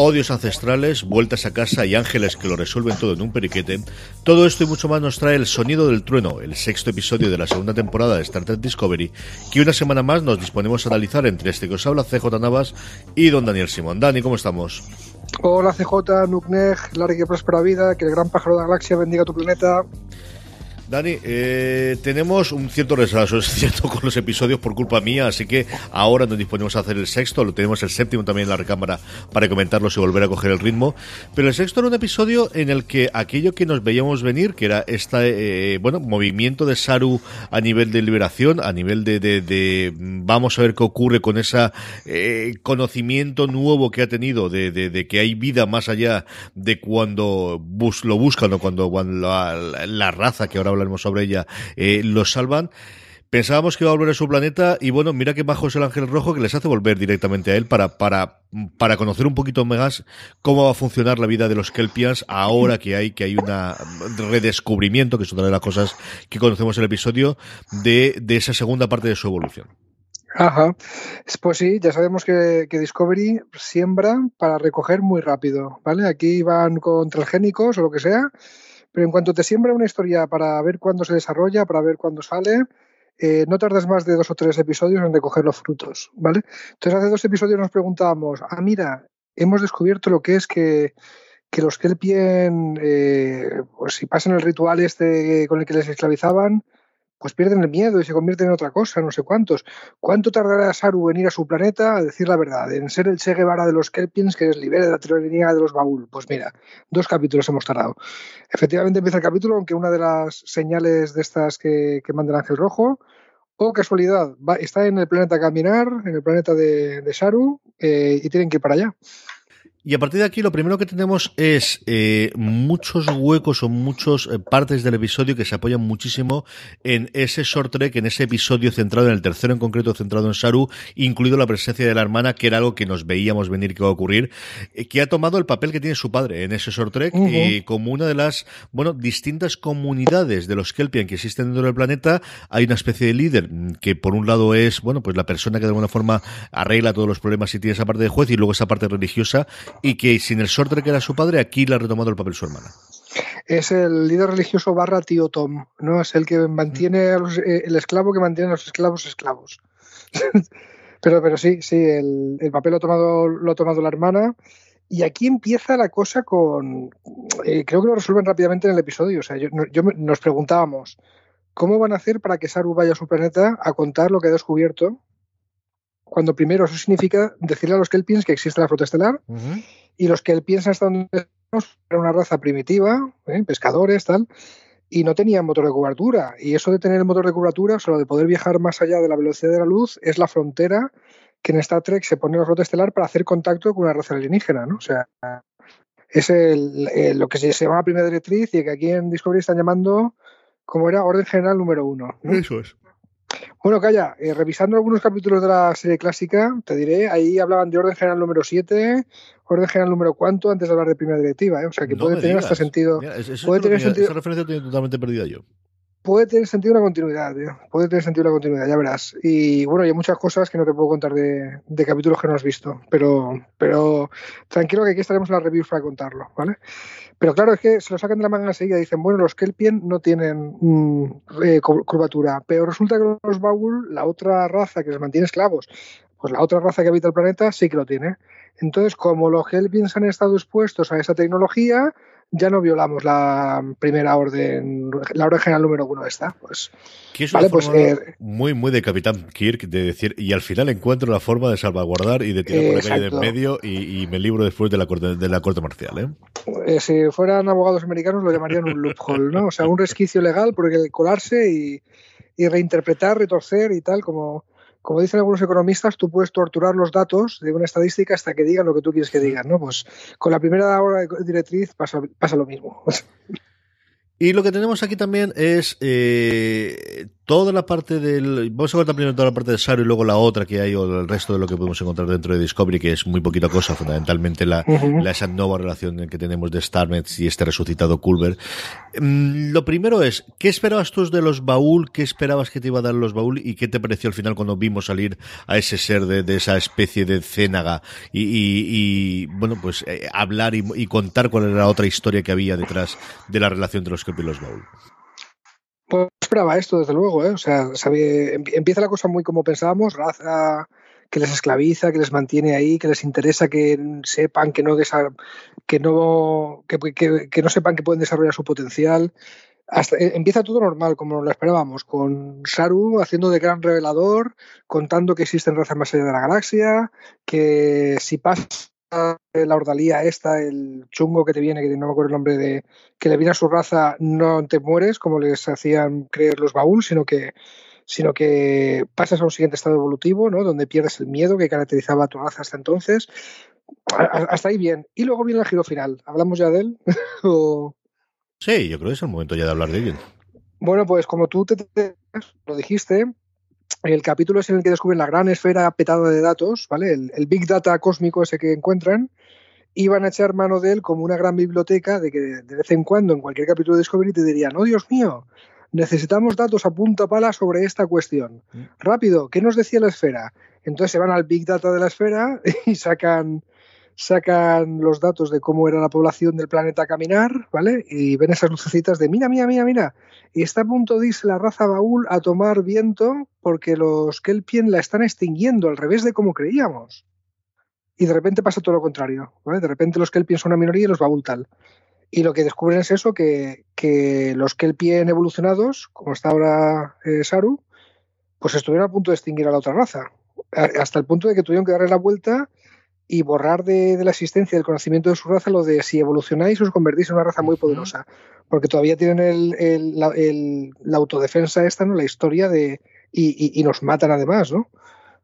odios ancestrales, vueltas a casa y ángeles que lo resuelven todo en un periquete, todo esto y mucho más nos trae el sonido del trueno, el sexto episodio de la segunda temporada de Star Trek Discovery, que una semana más nos disponemos a analizar entre este que os habla CJ Navas y don Daniel Simón. Dani, ¿cómo estamos? Hola CJ, Nukneg, larga y próspera vida, que el gran pájaro de la galaxia bendiga tu planeta. Dani, eh, tenemos un cierto retraso, es cierto, con los episodios por culpa mía, así que ahora nos disponemos a hacer el sexto, lo tenemos el séptimo también en la recámara para comentarlos y volver a coger el ritmo. Pero el sexto era un episodio en el que aquello que nos veíamos venir, que era este, bueno, movimiento de Saru a nivel de liberación, a nivel de, de, vamos a ver qué ocurre con ese eh, conocimiento nuevo que ha tenido de, que hay vida más allá de cuando bus, lo buscan o cuando, cuando la, la raza que ahora hablaremos sobre ella, eh, los salvan. Pensábamos que iba a volver a su planeta y bueno, mira que bajo es el ángel rojo que les hace volver directamente a él para, para, para conocer un poquito más cómo va a funcionar la vida de los Kelpians ahora que hay, que hay un redescubrimiento, que es otra de las cosas que conocemos en el episodio, de, de esa segunda parte de su evolución. Ajá. Pues sí, ya sabemos que, que, Discovery siembra para recoger muy rápido, ¿vale? Aquí van con transgénicos o lo que sea, pero en cuanto te siembra una historia para ver cuándo se desarrolla, para ver cuándo sale, eh, no tardas más de dos o tres episodios en recoger los frutos, ¿vale? Entonces hace dos episodios nos preguntábamos, ah, mira, hemos descubierto lo que es que, que los Kelpien, eh, pues si pasan el ritual este con el que les esclavizaban, pues pierden el miedo y se convierten en otra cosa, no sé cuántos. ¿Cuánto tardará Saru en ir a su planeta a decir la verdad, en ser el Che Guevara de los Kelpiens que les libere de la tiranía de los Baúl? Pues mira, dos capítulos hemos tardado. Efectivamente empieza el capítulo, aunque una de las señales de estas que, manda el Ángel Rojo, o casualidad, está en el planeta Caminar, en el planeta de, Saru, eh, y tienen que ir para allá. Y a partir de aquí lo primero que tenemos es eh, muchos huecos o muchas eh, partes del episodio que se apoyan muchísimo en ese short trek, en ese episodio centrado en el tercero en concreto, centrado en Saru, incluido la presencia de la hermana, que era algo que nos veíamos venir que iba a ocurrir, eh, que ha tomado el papel que tiene su padre en ese short trek y como una de las, bueno, distintas comunidades de los Kelpian que existen dentro del planeta, hay una especie de líder que por un lado es, bueno, pues la persona que de alguna forma arregla todos los problemas y tiene esa parte de juez y luego esa parte religiosa y que sin el sortre que era su padre, aquí le ha retomado el papel su hermana. Es el líder religioso barra tío Tom, ¿no? Es el que mantiene eh, el esclavo que mantiene a los esclavos esclavos. pero, pero sí, sí, el, papel lo ha, tomado, lo ha tomado la hermana. Y aquí empieza la cosa con. Eh, creo que lo resuelven rápidamente en el episodio. O sea, yo, nos preguntábamos, ¿cómo van a hacer para que Saru vaya a su planeta a contar lo que ha descubierto? Cuando primero eso significa decirle a los Kelpiens que existe la flota estelar y los Kelpiens hasta donde era una raza primitiva, ¿eh? pescadores, tal, y no tenían motor de cobertura. Y eso de tener el motor de cobertura, solo de poder viajar más allá de la velocidad de la luz, es la frontera que en Star Trek se pone la flota estelar para hacer contacto con una raza alienígena, ¿no? O sea, es lo que se llama primera directriz y que aquí en Discovery están llamando, como era, orden general número uno. Eso es. Bueno, calla, eh, revisando algunos capítulos de la serie clásica, te diré, ahí hablaban de orden general número 7, orden general número cuánto, antes de hablar de primera directiva, ¿eh? o sea que puede tener hasta sentido. puede tener sentido. Esa referencia tiene totalmente perdida yo. puede tener sentido una continuidad, tío. Puede tener sentido una continuidad, ya verás. Y bueno, hay muchas cosas que no te puedo contar de, capítulos que no has visto, pero, pero tranquilo que aquí estaremos en la review para contarlo, ¿vale? Pero claro, es que se lo sacan de la manga enseguida y dicen, bueno, los Kelpien no tienen mm, eh, curvatura, pero resulta que los Baul, la otra raza que les mantiene esclavos, pues la otra raza que habita el planeta sí que lo tiene. Entonces, como los Kelpiens han estado expuestos a esa tecnología, ya no violamos la primera orden, la orden general número uno esta. Pues, que es vale, pues, eh, muy, muy de Capitán Kirk de decir, y al final encuentro la forma de salvaguardar y de tirar por en medio y, me libro después de la corte, de la corte marcial. ¿eh? ¿eh? si fueran abogados americanos lo llamarían un loophole, ¿no? O sea, un resquicio legal por el colarse y, y reinterpretar, retorcer y tal, como como dicen algunos economistas, tú puedes torturar los datos de una estadística hasta que digan lo que tú quieres que digan, ¿no? Pues con la primera hora de directriz pasa, pasa lo mismo. Y lo que tenemos aquí también es eh, toda la parte del. Vamos a contar primero toda la parte de Saru y luego la otra que hay, o el resto de lo que podemos encontrar dentro de Discovery, que es muy poquita cosa, fundamentalmente la, esa nueva relación que tenemos de Starnet y este resucitado Culver. Mm, lo primero es, ¿qué esperabas tú de los baúl? ¿Qué esperabas que te iba a dar los baúl? ¿Y qué te pareció al final cuando vimos salir a ese ser de, esa especie de cénaga y, bueno, pues eh, hablar y, contar cuál era la otra historia que había detrás de la relación de los y los baúl? Pues esperaba esto, desde luego, ¿eh? O sea, empieza la cosa muy como pensábamos, raza que les esclaviza, que les mantiene ahí, que les interesa que sepan que no que no que, no sepan que pueden desarrollar su potencial. Hasta, eh, empieza todo normal, como lo esperábamos, con Saru haciendo de gran revelador, contando que existen razas más allá de la galaxia, que si pasa la ordalía esta, el chungo que te viene, que no me acuerdo el nombre de, que le viene a su raza, no te mueres como les hacían creer los baúl, sino que sino que pasas a un siguiente estado evolutivo, ¿no? Donde pierdes el miedo que caracterizaba a tu raza hasta entonces. Hasta ahí bien. Y luego viene el giro final. ¿Hablamos ya de él? Sí, yo creo que es el momento ya de hablar de él. Bueno, pues como tú te lo dijiste, el capítulo es en el que descubren la gran esfera petada de datos, ¿vale? El, Big Data cósmico ese que encuentran, y van a echar mano de él como una gran biblioteca de que de vez en cuando en cualquier capítulo de Discovery te dirían, oh Dios mío, necesitamos datos a punta pala sobre esta cuestión. Mm. Rápido, ¿qué nos decía la esfera? Entonces se van al Big Data de la esfera y sacan sacan los datos de cómo era la población del planeta a caminar, ¿vale? Y ven esas lucecitas de mira, mira, mira, mira. Y está a punto de irse la raza baúl a tomar viento porque los Kelpien la están extinguiendo, al revés de como creíamos. Y de repente pasa todo lo contrario, ¿vale? De repente los Kelpien son una minoría y los baúl tal. Y lo que descubren es eso, que, que los Kelpien evolucionados, como está ahora eh, Saru, pues estuvieron a punto de extinguir a la otra raza. Hasta el punto de que tuvieron que darle la vuelta y borrar de, la existencia del conocimiento de su raza lo de si evolucionáis os convertís en una raza muy poderosa. Porque todavía tienen el, la, autodefensa esta, ¿no? La historia de. Y, y, nos matan además, ¿no?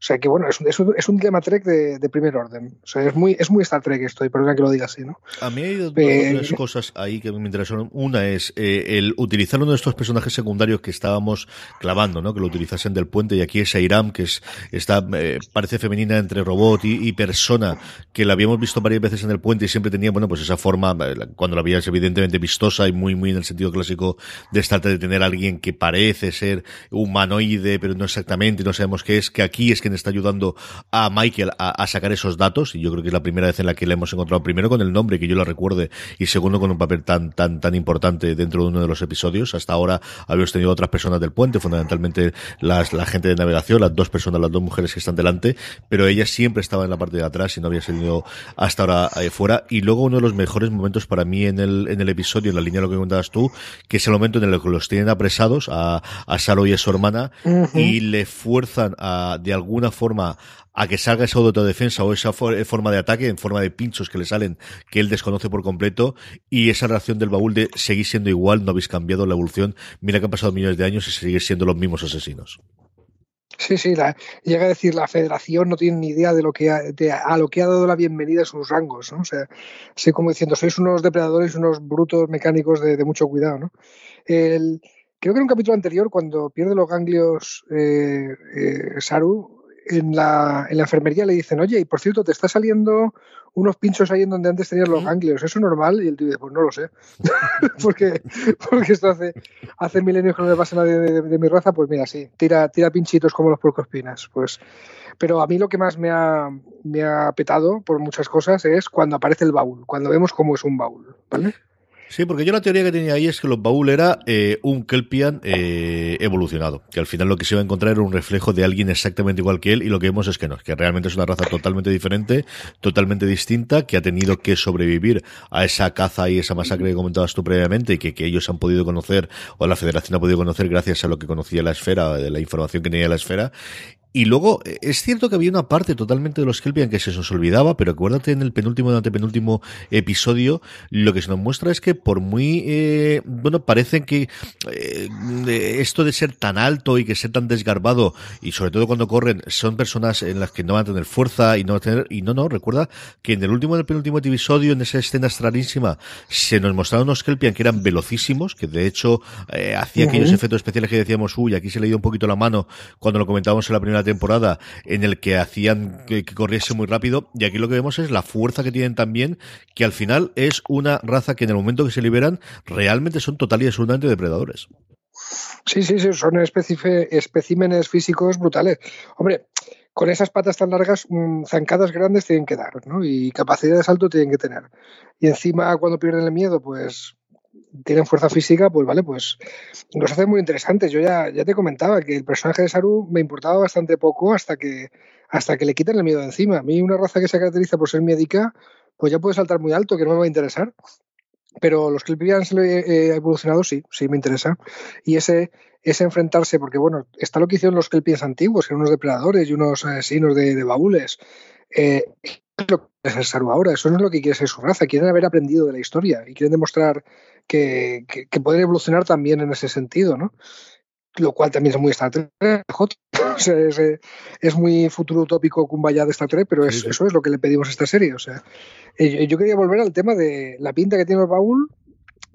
O sea que bueno, es, es, es un tema Trek de, primer orden. O sea, es muy, es muy Star Trek esto, y perdona que lo diga así, ¿no? A mí hay dos, eh, cosas ahí que me interesaron. Una es eh, el utilizar uno de estos personajes secundarios que estábamos clavando, ¿no? Que lo utilizasen del puente, y aquí es Airam, que es, está, eh, parece femenina entre robot y, persona, que la habíamos visto varias veces en el puente y siempre tenía, bueno, pues esa forma, cuando la veías evidentemente vistosa y muy, muy en el sentido clásico de estar de tener a alguien que parece ser humanoide, pero no exactamente, no sabemos qué es, que aquí es que está ayudando a Michael a, sacar esos datos. Y yo creo que es la primera vez en la que le hemos encontrado primero con el nombre que yo lo recuerde y segundo con un papel tan tan tan importante dentro de uno de los episodios. Hasta ahora habíamos tenido otras personas del puente fundamentalmente las, la gente de navegación las dos personas las dos mujeres que están delante pero ella siempre estaba en la parte de atrás y no había salido hasta ahora eh, fuera. Y luego uno de los mejores momentos para mí en el, en el episodio en la línea de lo que contabas tú que es el momento en el que los tienen apresados a, a Saro y a su hermana y le fuerzan a de alguna forma a que salga esa autodefensa o esa forma de ataque en forma de pinchos que le salen que él desconoce por completo y esa reacción del baúl de seguir siendo igual, no habéis cambiado la evolución, mira que han pasado millones de años y seguís siendo los mismos asesinos. Sí, sí, llega a decir la federación no tiene ni idea de lo que ha, a lo que ha dado la bienvenida sus rangos, ¿no? O sea, así como diciendo, sois unos depredadores, unos brutos mecánicos de, mucho cuidado, ¿no? El, creo que en un capítulo anterior, cuando pierde los ganglios eh, eh, Saru, en la, en la enfermería le dicen, oye, y por cierto, te está saliendo unos pinchos ahí en donde antes tenías los ganglios, ¿eso es normal? Y el tío dice, pues no lo sé, porque, porque esto hace, hace milenios que no le pasa a nadie de, mi raza, pues mira, sí, tira, tira pinchitos como los porcospinas, pues... Pero a mí lo que más me ha, me ha petado por muchas cosas es cuando aparece el baúl, cuando vemos cómo es un baúl, ¿vale? Sí, porque yo la teoría que tenía ahí es que los baúl era eh, un Kelpian eh, evolucionado, que al final lo que se iba a encontrar era un reflejo de alguien exactamente igual que él y lo que vemos es que no, que realmente es una raza totalmente diferente, totalmente distinta, que ha tenido que sobrevivir a esa caza y esa masacre que comentabas tú previamente y que, que ellos han podido conocer o la federación ha podido conocer gracias a lo que conocía la esfera, de la información que tenía la esfera y luego, eh, es cierto que había una parte totalmente de los Kelpian que se nos olvidaba, pero acuérdate en el penúltimo y antepenúltimo episodio, lo que se nos muestra es que por muy, eh, bueno, parece que eh, esto de ser tan alto y que ser tan desgarbado, y sobre todo cuando corren, son personas en las que no van a tener fuerza y no van a tener, y no, no, recuerda que en el último y el penúltimo episodio, en esa escena extrañísima, se nos mostraron unos Kelpian que eran velocísimos, que de hecho eh, hacía aquellos efectos especiales que decíamos, uy, aquí se le dio un poquito la mano cuando lo comentábamos en la primera temporada en el que hacían que, corriese muy rápido y aquí lo que vemos es la fuerza que tienen también que al final es una raza que en el momento que se liberan realmente son total y absolutamente depredadores. Sí, sí, sí, son especímenes físicos brutales. Hombre, con esas patas tan largas, mm, zancadas grandes tienen que dar, ¿no? Y capacidad de salto tienen que tener. Y encima, cuando pierden el miedo, pues tienen fuerza física, pues vale, pues nos hace muy interesantes. Yo ya, ya te comentaba que el personaje de Saru me importaba bastante poco hasta que, hasta que le quiten el miedo de encima. A mí una raza que se caracteriza por ser médica, pues ya puede saltar muy alto, que no me va a interesar. Pero los Kelpians eh, evolucionado sí, sí me interesa. Y ese, ese enfrentarse, porque bueno, está lo que hicieron los Kelpians antiguos, que eran unos depredadores y unos asesinos de, de baúles. Eh, es lo que es el Saru ahora, eso no es lo que quiere ser su raza, quieren haber aprendido de la historia y quieren demostrar que, que, pueden evolucionar también en ese sentido, ¿no? Lo cual también es muy Star Trek, o sea, es, es, muy futuro utópico Kumbaya de Star Trek, pero es, eso es lo que le pedimos a esta serie. O sea, eh, yo quería volver al tema de la pinta que tiene el baúl,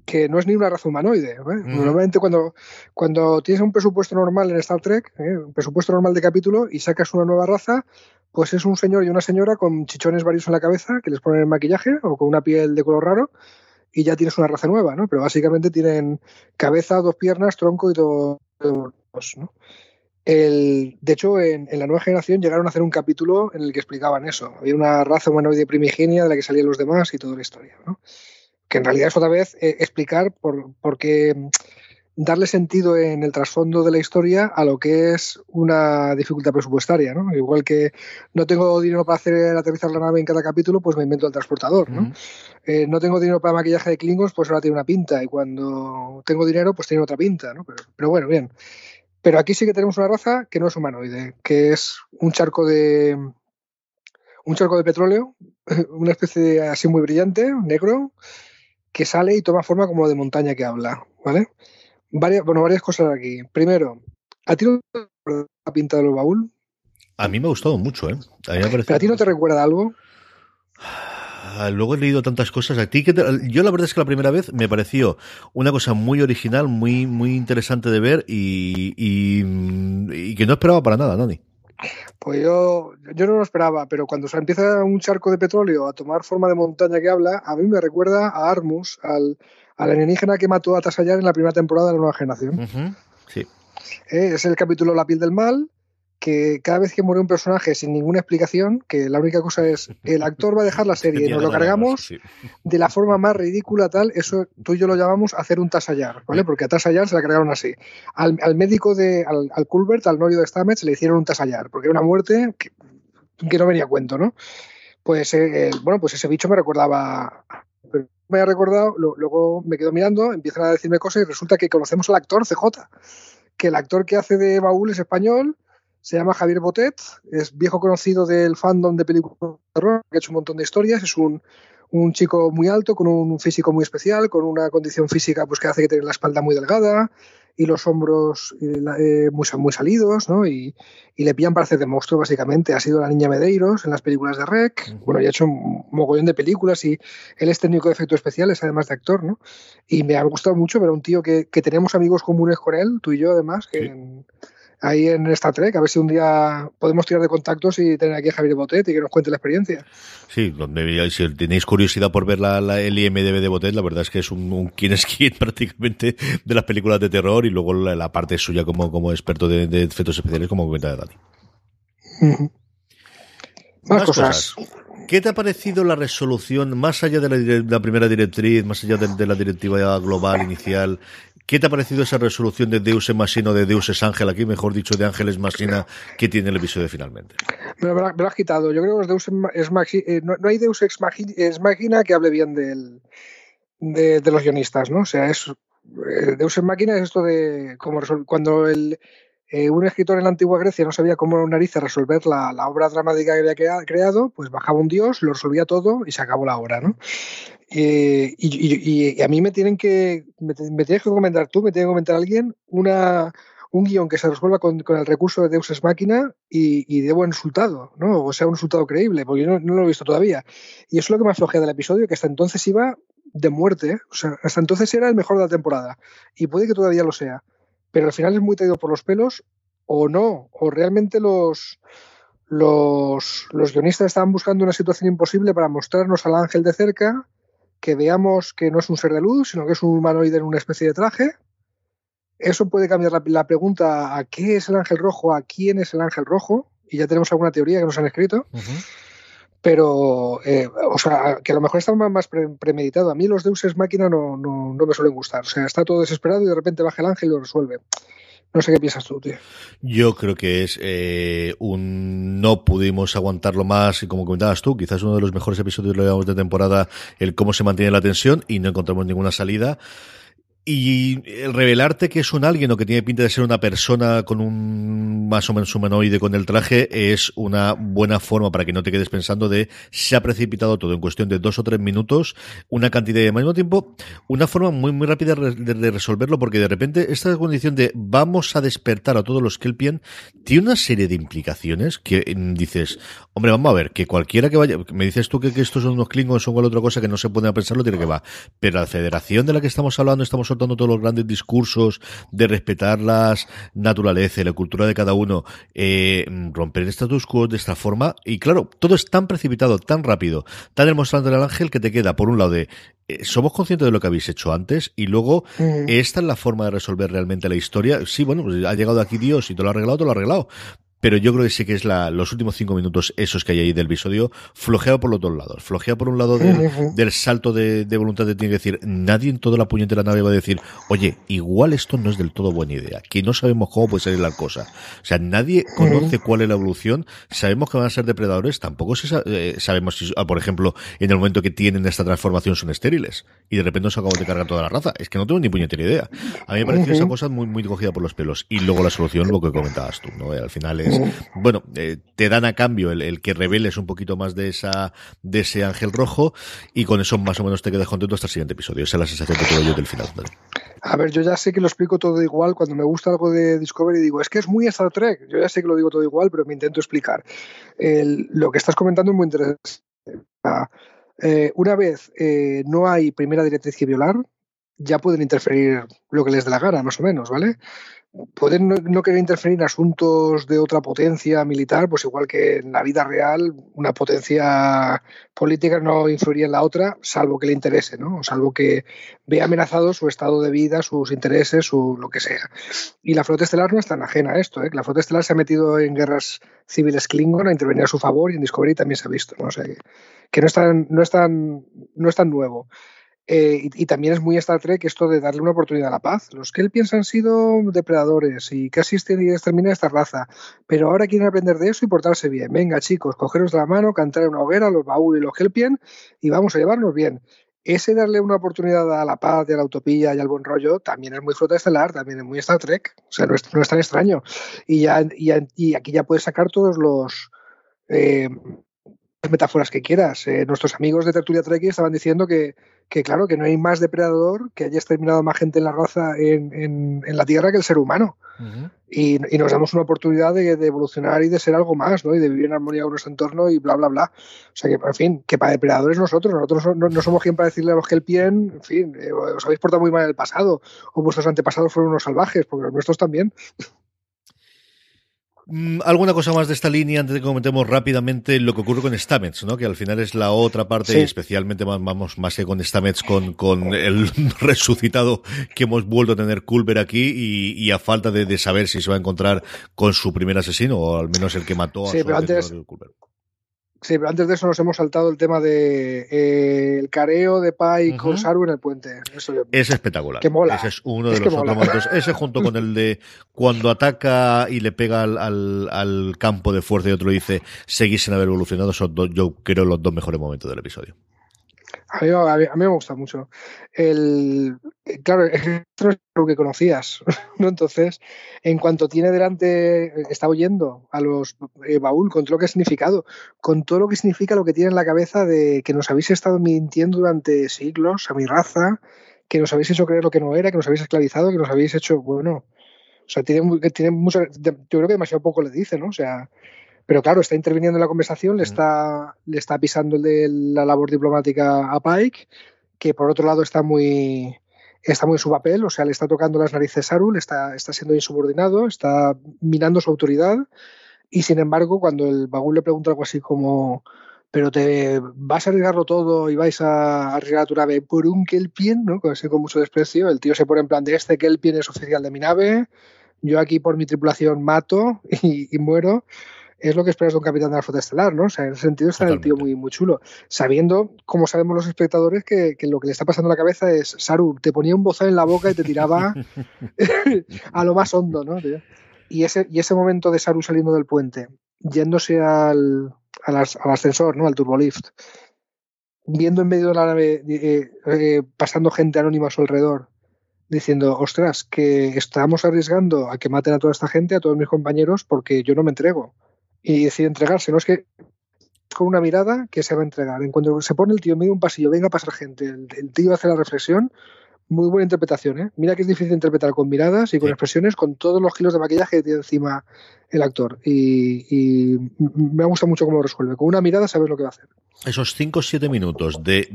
que no es ni una raza humanoide. ¿eh? Normalmente cuando, cuando tienes un presupuesto normal en Star Trek, ¿eh? un presupuesto normal de capítulo, y sacas una nueva raza, pues es un señor y una señora con chichones varios en la cabeza que les ponen el maquillaje o con una piel de color raro y ya tienes una raza nueva, ¿no? Pero básicamente tienen cabeza, dos piernas, tronco y dos, ¿no? El, de hecho, en, la nueva generación llegaron a hacer un capítulo en el que explicaban eso. Había una raza humanoide primigenia de la que salían los demás y toda la historia, ¿no? Que en realidad es otra vez eh, explicar por, por qué darle sentido en el trasfondo de la historia a lo que es una dificultad presupuestaria, ¿no? Igual que no tengo dinero para hacer aterrizar la nave en cada capítulo, pues me invento el transportador, ¿no? Eh, no tengo dinero para maquillaje de Klingons, pues ahora tiene una pinta, y cuando tengo dinero, pues tiene otra pinta, ¿no? Pero, pero bueno, bien. Pero aquí sí que tenemos una raza que no es humanoide, que es un charco de un charco de petróleo, una especie de, así muy brillante, negro, que sale y toma forma como de montaña que habla, ¿vale? Varias, bueno, varias cosas aquí. Primero, ¿a ti no te la pinta de los baúl? A mí me ha gustado mucho, ¿eh? A, mí me ¿A ti no te recuerda algo? Ah, luego he leído tantas cosas. A ti que yo la verdad es que la primera vez me pareció una cosa muy original, muy muy interesante de ver y, y, que no esperaba para nada, Dani. Pues yo, yo no lo esperaba, pero cuando se empieza un charco de petróleo a tomar forma de montaña que habla, a mí me recuerda a Armus, al, al alienígena que mató a Tasayar en la primera temporada de la nueva generación. Sí. Eh, es el capítulo La piel del mal, que cada vez que muere un personaje sin ninguna explicación, que la única cosa es el actor va a dejar la serie y nos lo cargamos de la forma más ridícula tal, eso tú y yo lo llamamos hacer un Tasayar, ¿vale? Porque a Tasayar se la cargaron así. Al, médico de, al, al, Culbert, al novio de Stamets, le hicieron un Tasayar, porque era una muerte que, no venía a cuento, ¿no? Pues, eh, bueno, pues ese bicho me recordaba me había recordado, luego me quedo mirando, empiezan a decirme cosas y resulta que conocemos al actor CJ, que el actor que hace de Baúl es español, se llama Javier Botet, es viejo conocido del fandom de películas de terror, que ha hecho un montón de historias, es un, un chico muy alto, con un físico muy especial, con una condición física pues, que hace que tenga la espalda muy delgada, y los hombros eh, eh, muy, muy, salidos, ¿no? Y, y, le pillan para hacer de monstruo, básicamente. Ha sido la niña Medeiros en las películas de Rec, bueno, y ha hecho un mogollón de películas y él es técnico de efectos especiales, además de actor, ¿no? Y me ha gustado mucho ver a un tío que, que tenemos amigos comunes con él, tú y yo además, en, ahí en Star Trek, a ver si un día podemos tirar de contactos y tener aquí a Javier Botet y que nos cuente la experiencia. Sí, donde, si tenéis curiosidad por ver la, el IMDB de Botet, la verdad es que es un, quién es quién prácticamente de las películas de terror y luego la, parte suya como, como experto de, efectos especiales, como comenta Dani. Más, cosas. ¿Qué te ha parecido la resolución, más allá de la, primera directriz, más allá de, la directiva global inicial? ¿Qué te ha parecido esa resolución de Deus es o de Deus es Ángel, aquí mejor dicho, de Ángeles Masina que tiene el episodio finalmente? Me lo, has quitado. Yo creo que Deus es eh, no, hay Deus ex Machina que hable bien del, de, los guionistas, ¿no? O sea, es eh, Deus ex Máquina es esto de como cuando el, eh, un escritor en la antigua Grecia no sabía cómo narices resolver la, obra dramática que había creado, pues bajaba un dios, lo resolvía todo y se acabó la obra, ¿no? Eh, y, a mí me tienen que me, tienes que comentar tú, me tiene que comentar alguien una, un guion que se resuelva con, el recurso de Deus Ex Máquina y, de buen resultado, ¿no? O sea, un resultado creíble, porque yo no, lo he visto todavía. Y eso es lo que me aflojea del episodio, que hasta entonces iba de muerte, o sea, hasta entonces era el mejor de la temporada. Y puede que todavía lo sea pero al final es muy traído por los pelos o no, o realmente los, los, los guionistas estaban buscando una situación imposible para mostrarnos al ángel de cerca, que veamos que no es un ser de luz, sino que es un humanoide en una especie de traje. Eso puede cambiar la, pregunta a qué es el ángel rojo, a quién es el ángel rojo, y ya tenemos alguna teoría que nos han escrito. Pero, eh, o sea, que a lo mejor está más premeditado. A mí los deuses máquina no, no, no, me suelen gustar. O sea, está todo desesperado y de repente baja el ángel y lo resuelve. No sé qué piensas tú, tío. Yo creo que es eh, un no pudimos aguantarlo más y como comentabas tú, quizás uno de los mejores episodios de temporada, el cómo se mantiene la tensión y no encontramos ninguna salida. Y el revelarte que es un alguien o que tiene pinta de ser una persona con un más o menos humanoide con el traje es una buena forma para que no te quedes pensando de se ha precipitado todo en cuestión de dos o tres minutos, una cantidad de mismo tiempo, una forma muy muy rápida de, resolverlo porque de repente esta condición de vamos a despertar a todos los Kelpien tiene una serie de implicaciones que mm, dices, hombre, vamos a ver, que cualquiera que vaya, me dices tú que, estos son unos Klingons o cualquier otra cosa que no se puede pensarlo, tiene que va, pero la federación de la que estamos hablando estamos soltando todos los grandes discursos de respetar las naturaleza y la cultura de cada uno, eh, romper el status quo de esta forma. Y claro, todo es tan precipitado, tan rápido, tan demostrando el ángel que te queda, por un lado, de eh, somos conscientes de lo que habéis hecho antes y luego esta es la forma de resolver realmente la historia. Sí, bueno, pues ha llegado aquí Dios y te lo ha arreglado, te lo ha arreglado pero yo creo que sí que es la, los últimos cinco minutos esos que hay ahí del episodio, flojeado por los dos lados. Flojeado por un lado del, salto de, voluntad de tiene que decir, nadie en toda la puñetera nave va a decir, oye, igual esto no es del todo buena idea, que no sabemos cómo puede salir la cosa. O sea, nadie conoce cuál es la evolución, sabemos que van a ser depredadores, tampoco eh, sabemos si, ah, por ejemplo, en el momento que tienen esta transformación son estériles y de repente nos acabamos de cargar toda la raza. Es que no tengo ni puñetera idea. A mí me pareció esa cosa muy, muy cogida por los pelos. Y luego la solución, lo que comentabas tú, ¿no? Al final es bueno, eh, te dan a cambio el, que reveles un poquito más de esa de ese ángel rojo y con eso más o menos te quedas contento hasta el siguiente episodio. Esa es la sensación que tengo yo del final. A ver, yo ya sé que lo explico todo igual. Cuando me gusta algo de Discovery digo, es que es muy Star Trek. Yo ya sé que lo digo todo igual, pero me intento explicar. lo que estás comentando es muy interesante. Ah, eh, una vez eh, no hay primera directriz que violar, ya pueden interferir lo que les dé la gana, más o menos, ¿vale? Pueden no, querer interferir en asuntos de otra potencia militar, pues igual que en la vida real una potencia política no influiría en la otra, salvo que le interese, ¿no? O salvo que vea amenazado su estado de vida, sus intereses, su lo que sea. Y la flota estelar no es tan ajena a esto, ¿eh? La flota estelar se ha metido en guerras civiles Klingon a intervenir a su favor y en Discovery también se ha visto, ¿no? O sea, que, que no, es tan, no, es tan, no es tan nuevo. Eh, y, también es muy Star Trek esto de darle una oportunidad a la paz. Los Kelpiens han sido depredadores y casi exterminar esta raza, pero ahora quieren aprender de eso y portarse bien. Venga, chicos, cogeros de la mano, cantar en una hoguera, los Baúl y los Kelpien, y vamos a llevarnos bien. Ese darle una oportunidad a la paz y a la utopía y al buen rollo también es muy flota estelar, también es muy Star Trek. O sea, no es, tan extraño. Y, ya, y, aquí ya puedes sacar todos los. Eh, metáforas que quieras. Eh, nuestros amigos de Tertulia Trek estaban diciendo que, que, claro, que no hay más depredador que haya exterminado más gente en la raza en, en, la Tierra que el ser humano. y, y, nos damos una oportunidad de, evolucionar y de ser algo más, ¿no? Y de vivir en armonía con nuestro entorno y bla, bla, bla. O sea que, en fin, que para depredadores nosotros, nosotros no, somos quien para decirle a los que el pie, en fin, eh, os habéis portado muy mal en el pasado, o vuestros antepasados fueron unos salvajes, porque los nuestros también. Mm, alguna cosa más de esta línea antes de que comentemos rápidamente lo que ocurre con Stamets, ¿no? Que al final es la otra parte, y especialmente vamos más que con Stamets, con, con el resucitado que hemos vuelto a tener Culver aquí y, a falta de, saber si se va a encontrar con su primer asesino o al menos el que mató a su pero antes, Culver. Sí, pero antes de eso nos hemos saltado el tema de eh, el careo de Pai con Saru en el puente. es espectacular. Que mola. Ese es uno de los otros momentos. Ese junto con el de cuando ataca y le pega al, al, campo de fuerza y otro dice seguir sin haber evolucionado, son dos, yo creo los dos mejores momentos del episodio. A mí, a, mí, me gusta mucho. El, claro, esto es lo que conocías, ¿no? Entonces, en cuanto tiene delante, está oyendo a los eh, Baúl con todo lo que ha significado, con todo lo que significa lo que tiene en la cabeza de que nos habéis estado mintiendo durante siglos a mi raza, que nos habéis hecho creer lo que no era, que nos habéis esclavizado, que nos habéis hecho, bueno, o sea, tiene, tiene mucho, yo creo que demasiado poco le dice, ¿no? O sea, pero claro, está interviniendo en la conversación, le está, le está pisando la labor diplomática a Pike, que por otro lado está muy, está muy en su papel, o sea, le está tocando las narices a Arul, está, está siendo insubordinado, está minando su autoridad. Y sin embargo, cuando el Bagul le pregunta algo así como, pero te vas a arriesgarlo todo y vais a arriesgar a tu nave por un Kelpien, ¿no? Con, con mucho desprecio, el tío se pone en plan de este Kelpien es oficial de mi nave, yo aquí por mi tripulación mato y muero es lo que esperas de un capitán de la flota estelar, ¿no? O sea, en ese sentido está el tío muy, muy chulo. Sabiendo, como sabemos los espectadores, que, lo que le está pasando en la cabeza es, Saru, te ponía un bozal en la boca y te tiraba a lo más hondo, ¿no? Y ese, y ese momento de Saru saliendo del puente, yéndose al, al, ascensor, ¿no? Al turbolift, viendo en medio de la nave, eh, eh, pasando gente anónima a su alrededor, diciendo, ostras, que estamos arriesgando a que maten a toda esta gente, a todos mis compañeros, porque yo no me entrego y decide entregarse. No es que con una mirada que se va a entregar. En cuanto se pone el tío en medio de un pasillo, venga a pasar gente, el, tío hace la reflexión. Muy buena interpretación, ¿eh? Mira que es difícil interpretar con miradas y con expresiones, con todos los kilos de maquillaje que tiene encima el actor. Y, y me gusta mucho cómo lo resuelve. Con una mirada sabes lo que va a hacer esos 5 o 7 minutos de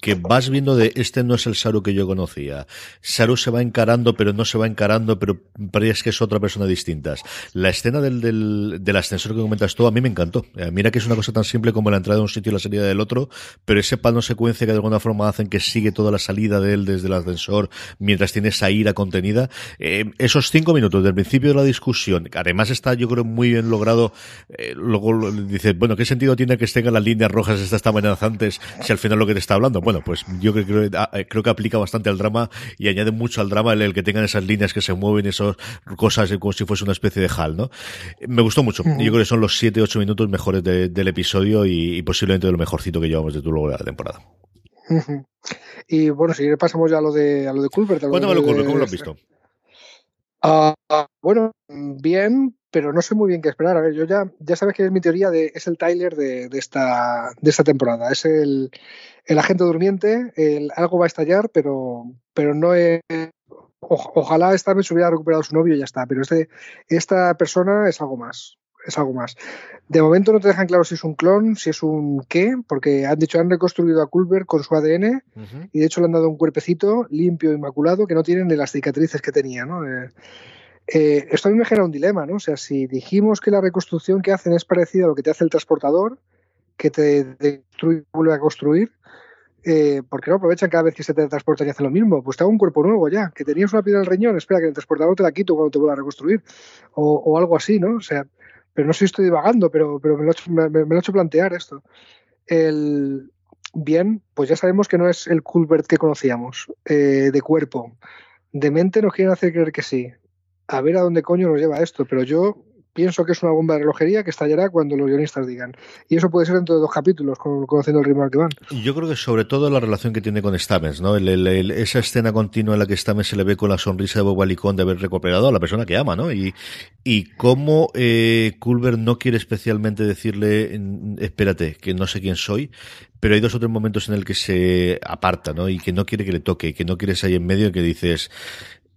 que vas viendo de este no es el Saru que yo conocía. Saru se va encarando, pero no se va encarando, pero parece que es otra persona distinta. La escena del, del, del, ascensor que comentas tú, a mí me encantó. Eh, mira que es una cosa tan simple como la entrada de un sitio y la salida del otro, pero ese plano secuencia que de alguna forma hacen que sigue toda la salida de él desde el ascensor mientras tiene esa ira contenida. Eh, esos 5 minutos del principio de la discusión, además está yo creo muy bien logrado, eh, luego dice, bueno, ¿qué sentido tiene que estén las líneas rojas estas tan amenazantes si al final lo que te está hablando? Bueno, pues yo creo, ah, eh, creo que aplica bastante al drama y añade mucho al drama el, que tengan esas líneas que se mueven, esas cosas como si fuese una especie de hal, ¿no? Me gustó mucho. Yo creo que son los 7-8 minutos mejores del episodio y, posiblemente de lo mejorcito que llevamos de tu luego de la temporada. Y bueno, si pasamos ya a lo de, a lo de Culver. Cuéntame lo Culver, ¿cómo lo has visto? Ah, bueno, bien, pero no sé muy bien qué esperar. A ver, yo ya, ya sabes que es mi teoría de, es el Tyler de, esta, de esta temporada. Es el, el agente durmiente, el, algo va a estallar, pero, pero no es. ojalá esta vez hubiera recuperado su novio y ya está. Pero este, esta persona es algo más. Es algo más. De momento no te dejan claro si es un clon, si es un qué, porque han dicho han reconstruido a Culver con su ADN y de hecho le han dado un cuerpecito limpio, inmaculado, que no tiene ni las cicatrices que tenía. ¿no? Eh, eh, esto a mí me genera un dilema, ¿no? O sea, si dijimos que la reconstrucción que hacen es parecida a lo que te hace el transportador, que te destruye vuelve a construir, eh, ¿por qué no aprovechan cada vez que se te transporta y hacen lo mismo? Pues te hago un cuerpo nuevo ya, que tenías una piedra en el riñón, espera que el transportador te la quito cuando te vuelva a reconstruir, o, algo así, ¿no? O sea, pero no sé si estoy divagando, pero, pero me, lo he hecho, plantear esto. El, bien, pues ya sabemos que no es el Culbert que conocíamos, eh, de cuerpo. De mente nos quieren hacer creer que sí a ver a dónde coño nos lleva esto, pero yo pienso que es una bomba de relojería que estallará cuando los guionistas digan. Y eso puede ser dentro de dos capítulos, conociendo el ritmo al que van. Yo creo que sobre todo la relación que tiene con Stamens, ¿no? esa escena continua en la que Stamens se le ve con la sonrisa de Bob Alicón de haber recuperado a la persona que ama, ¿no? Y, y cómo eh, Culver no quiere especialmente decirle, espérate, que no sé quién soy, pero hay dos o tres momentos en el que se aparta, ¿no? Y que no quiere que le toque, que no quieres ahí en medio, que dices,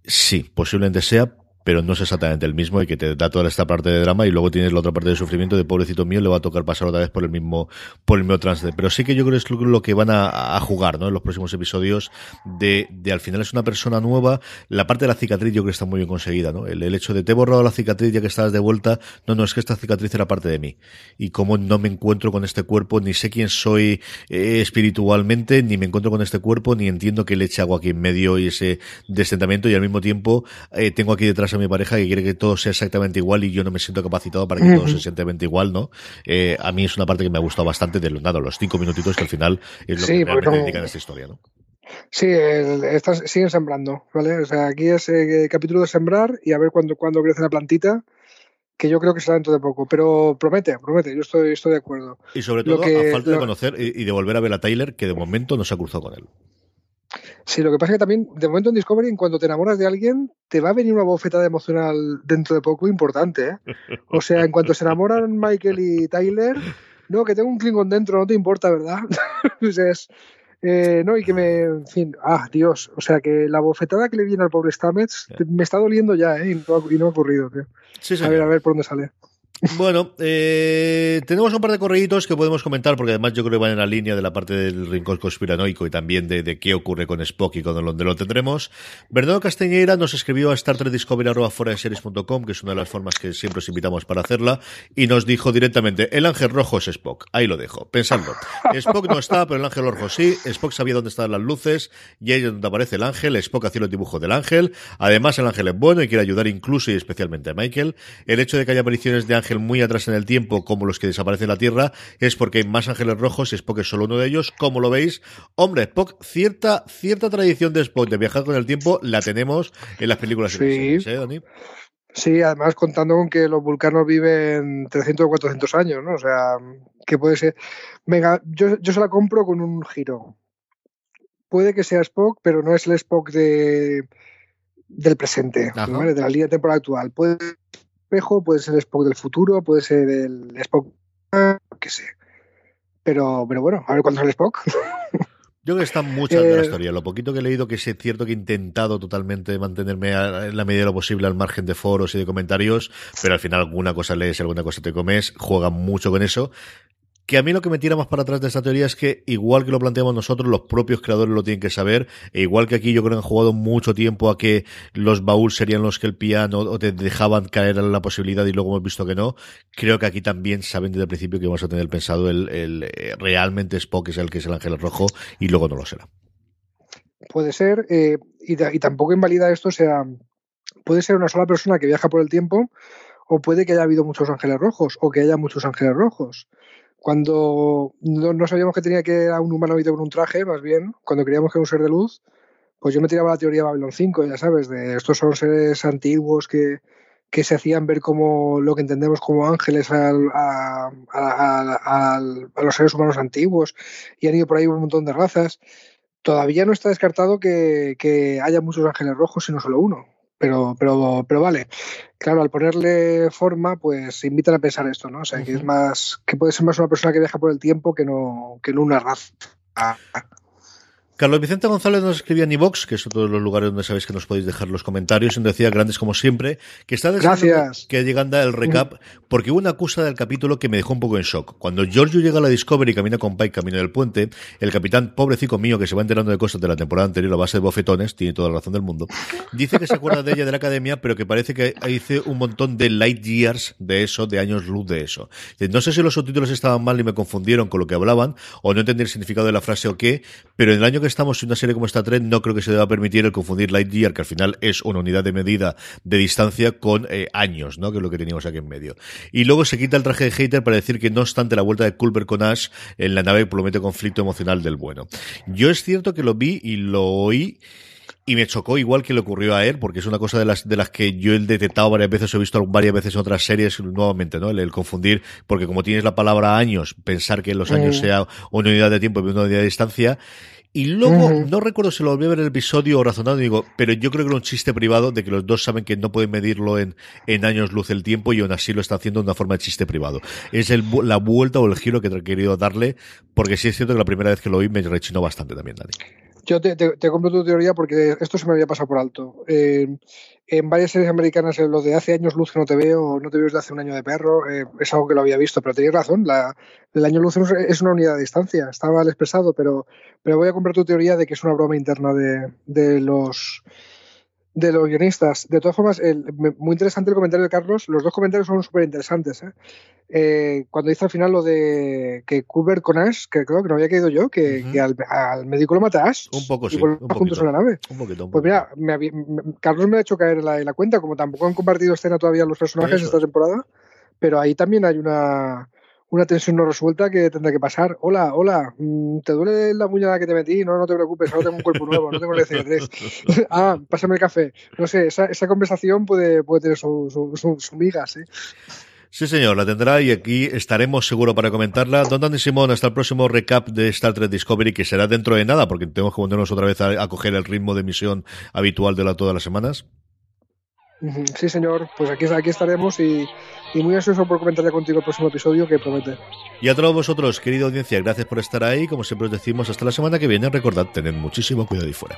sí, posiblemente sea pero no es exactamente el mismo y que te da toda esta parte de drama y luego tienes la otra parte de sufrimiento de pobrecito mío, le va a tocar pasar otra vez por el mismo, por el mismo trance. Pero sí que yo creo que es lo, que van a, jugar, ¿no? En los próximos episodios de, de al final es una persona nueva. La parte de la cicatriz yo creo que está muy bien conseguida, ¿no? El, hecho de te he borrado la cicatriz ya que estabas de vuelta. No, no, es que esta cicatriz era parte de mí. Y como no me encuentro con este cuerpo, ni sé quién soy eh, espiritualmente, ni me encuentro con este cuerpo, ni entiendo que le eche agua aquí en medio y ese descendamiento y al mismo tiempo eh, tengo aquí detrás a mi pareja que quiere que todo sea exactamente igual y yo no me siento capacitado para que todo sea exactamente igual, ¿no? Eh, a mí es una parte que me ha gustado bastante de nada, los cinco minutitos que al final es lo que realmente dedican a esta historia, ¿no? Sí, estás, siguen sembrando, ¿vale? O sea, aquí es el eh, capítulo de sembrar y a ver cuándo, cuándo crece la plantita, que yo creo que será dentro de poco. Pero promete, promete, yo estoy, estoy de acuerdo. Y sobre todo, a falta de conocer y, de volver a ver a Tyler, que de momento no se ha cruzado con él. Sí, lo que pasa es que también, de momento en Discovery, en cuanto te enamoras de alguien, te va a venir una bofetada emocional dentro de poco importante, ¿eh? O sea, en cuanto se enamoran Michael y Tyler, no, que tengo un Klingon dentro, no te importa, ¿verdad? pues es, eh, no, y que me, en fin, ah, Dios, o sea que la bofetada que le viene al pobre Stamets me está doliendo ya, ¿eh? Y no, ha ocurrido, tío. Sí, a ver, a ver por dónde sale. Bueno, eh, tenemos un par de correitos que podemos comentar, porque además yo creo que van en la línea de la parte del rincón conspiranoico y también de, qué ocurre con Spock y con donde lo tendremos. Bernardo Castañeira nos escribió a Star Trek Discovery que es una de las formas que siempre os invitamos para hacerla, y nos dijo directamente, el ángel rojo es Spock. Ahí lo dejo, pensando. Spock no está, pero el ángel rojo sí. Spock sabía dónde estaban las luces, y ahí es donde aparece el ángel. Spock hacía el dibujo del ángel. Además, el ángel es bueno y quiere ayudar incluso y especialmente a Michael. El hecho de que haya apariciones de ángel muy atrás en el tiempo, como los que desaparecen en la Tierra, es porque hay más ángeles rojos y Spock es solo uno de ellos. Como lo veis, hombre, Spock, cierta, cierta tradición de Spock de viajar con el tiempo la tenemos en las películas. Sí. ¿eh, Sí, además contando con que los vulcanos viven 300 o 400 años, ¿no? O sea, que puede ser. Venga, yo, yo se la compro con un giro. Puede que sea Spock, pero no es el Spock de, del presente, de la línea temporal actual. Puede espejo, puede ser el Spock del futuro, puede ser el Spock, qué sé. Pero, pero bueno, a ver cuándo es el Spock. Yo creo que está mucha de la eh, historia. Lo poquito que he leído, que es cierto que he intentado totalmente mantenerme en la medida de lo posible al margen de foros y de comentarios, pero al final alguna cosa lees, alguna cosa te comes, juega mucho con eso que a mí lo que me tira más para atrás de esta teoría es que igual que lo planteamos nosotros, los propios creadores lo tienen que saber, e igual que aquí yo creo que han jugado mucho tiempo a que los baúl serían los que el piano o te dejaban caer a la posibilidad y luego hemos visto que no, creo que aquí también saben desde el principio que vamos a tener pensado el, el eh, realmente Spock es el que es el ángel rojo y luego no lo será. Puede ser, eh, y, y tampoco invalida esto, o sea, puede ser una sola persona que viaja por el tiempo, o puede que haya habido muchos ángeles rojos, o que haya muchos ángeles rojos. Cuando no, sabíamos que tenía que era un humanoide con un traje, más bien, cuando creíamos que era un ser de luz, pues yo me tiraba la teoría de Babylon 5, ya sabes, de estos son seres antiguos que, que se hacían ver como lo que entendemos como ángeles a, los seres humanos antiguos y han ido por ahí un montón de razas. Todavía no está descartado que, que haya muchos ángeles rojos y no solo uno pero, pero, pero vale. Claro, al ponerle forma, pues invitan a pensar esto, ¿no? O sea, que es más, que puede ser más una persona que viaja por el tiempo que no, que no una raza. Carlos Vicente González nos escribía en iVox, que es otro de los lugares donde sabéis que nos podéis dejar los comentarios, y nos decía grandes como siempre, que está deseando que llegando el recap, porque hubo una acusa del capítulo que me dejó un poco en shock. Cuando Giorgio llega a la Discovery y camina con Pike camino del puente, el capitán pobrecito mío que se va enterando de cosas de la temporada anterior a base de bofetones, tiene toda la razón del mundo, dice que se acuerda de ella de la academia, pero que parece que hice un montón de light years de eso, de años luz de eso. No sé si los subtítulos estaban mal y me confundieron con lo que hablaban, o no entendí el significado de la frase o qué, pero en el año que estamos en una serie como esta Trek, no creo que se deba permitir el confundir Lightyear, que al final es una unidad de medida de distancia, con eh, años, ¿no? Que es lo que teníamos aquí en medio. Y luego se quita el traje de hater para decir que no obstante la vuelta de Culver con Ash en la nave promete conflicto emocional del bueno. Yo es cierto que lo vi y lo oí y me chocó igual que le ocurrió a él, porque es una cosa de las, de las que yo he detectado varias veces, he visto varias veces en otras series nuevamente, ¿no? El, confundir, porque como tienes la palabra años, pensar que los años mm. sea una unidad de tiempo y una unidad de distancia, y luego, no recuerdo si lo volví a ver en el episodio o razonado, digo, pero yo creo que era un chiste privado de que los dos saben que no pueden medirlo en, en años luz el tiempo y aún así lo está haciendo de una forma de chiste privado. Es el, la vuelta o el giro que he querido darle, porque sí es cierto que la primera vez que lo oí me rechinó bastante también, Dani. Yo te, te, compro tu teoría porque esto se me había pasado por alto. Eh, en varias series americanas, lo de hace años luz que no te veo, no te veo desde hace un año de perro, eh, es algo que lo había visto, pero tenías razón, la, el año luz es una unidad de distancia, está mal expresado, pero, pero voy a comprar tu teoría de que es una broma interna de, de los de los guionistas. De todas formas, muy interesante el comentario de Carlos. Los dos comentarios son súper interesantes. ¿eh? Eh, cuando dice al final lo de que Cooper con Ash, que creo que no había caído yo, que, al, médico lo mata Ash. Un poco, sí. Y juntos en la nave. Un poquito, Pues mira, Carlos me ha hecho caer en la, cuenta, como tampoco han compartido escena todavía los personajes esta temporada, pero ahí también hay una una tensión no resuelta que tendrá que pasar. Hola, hola, mm, ¿te duele la muñeca que te metí? No, no te preocupes, ahora tengo un cuerpo nuevo, no tengo el 3 ah, pásame el café. No sé, esa, esa conversación puede, puede tener su, su, su, miga, sí. Sí, señor, la tendrá y aquí estaremos seguro para comentarla. Don Dani Simón, hasta el próximo recap de Star Trek Discovery, que será dentro de nada, porque tenemos que ponernos otra vez a, coger el ritmo de emisión habitual de la, todas las semanas. Sí, señor, pues aquí, aquí estaremos y, muy ansioso por comentar contigo el próximo episodio que promete. Y a todos vosotros, querida audiencia, gracias por estar ahí. Como siempre os decimos, hasta la semana que viene. Recordad, tener muchísimo cuidado y fuera.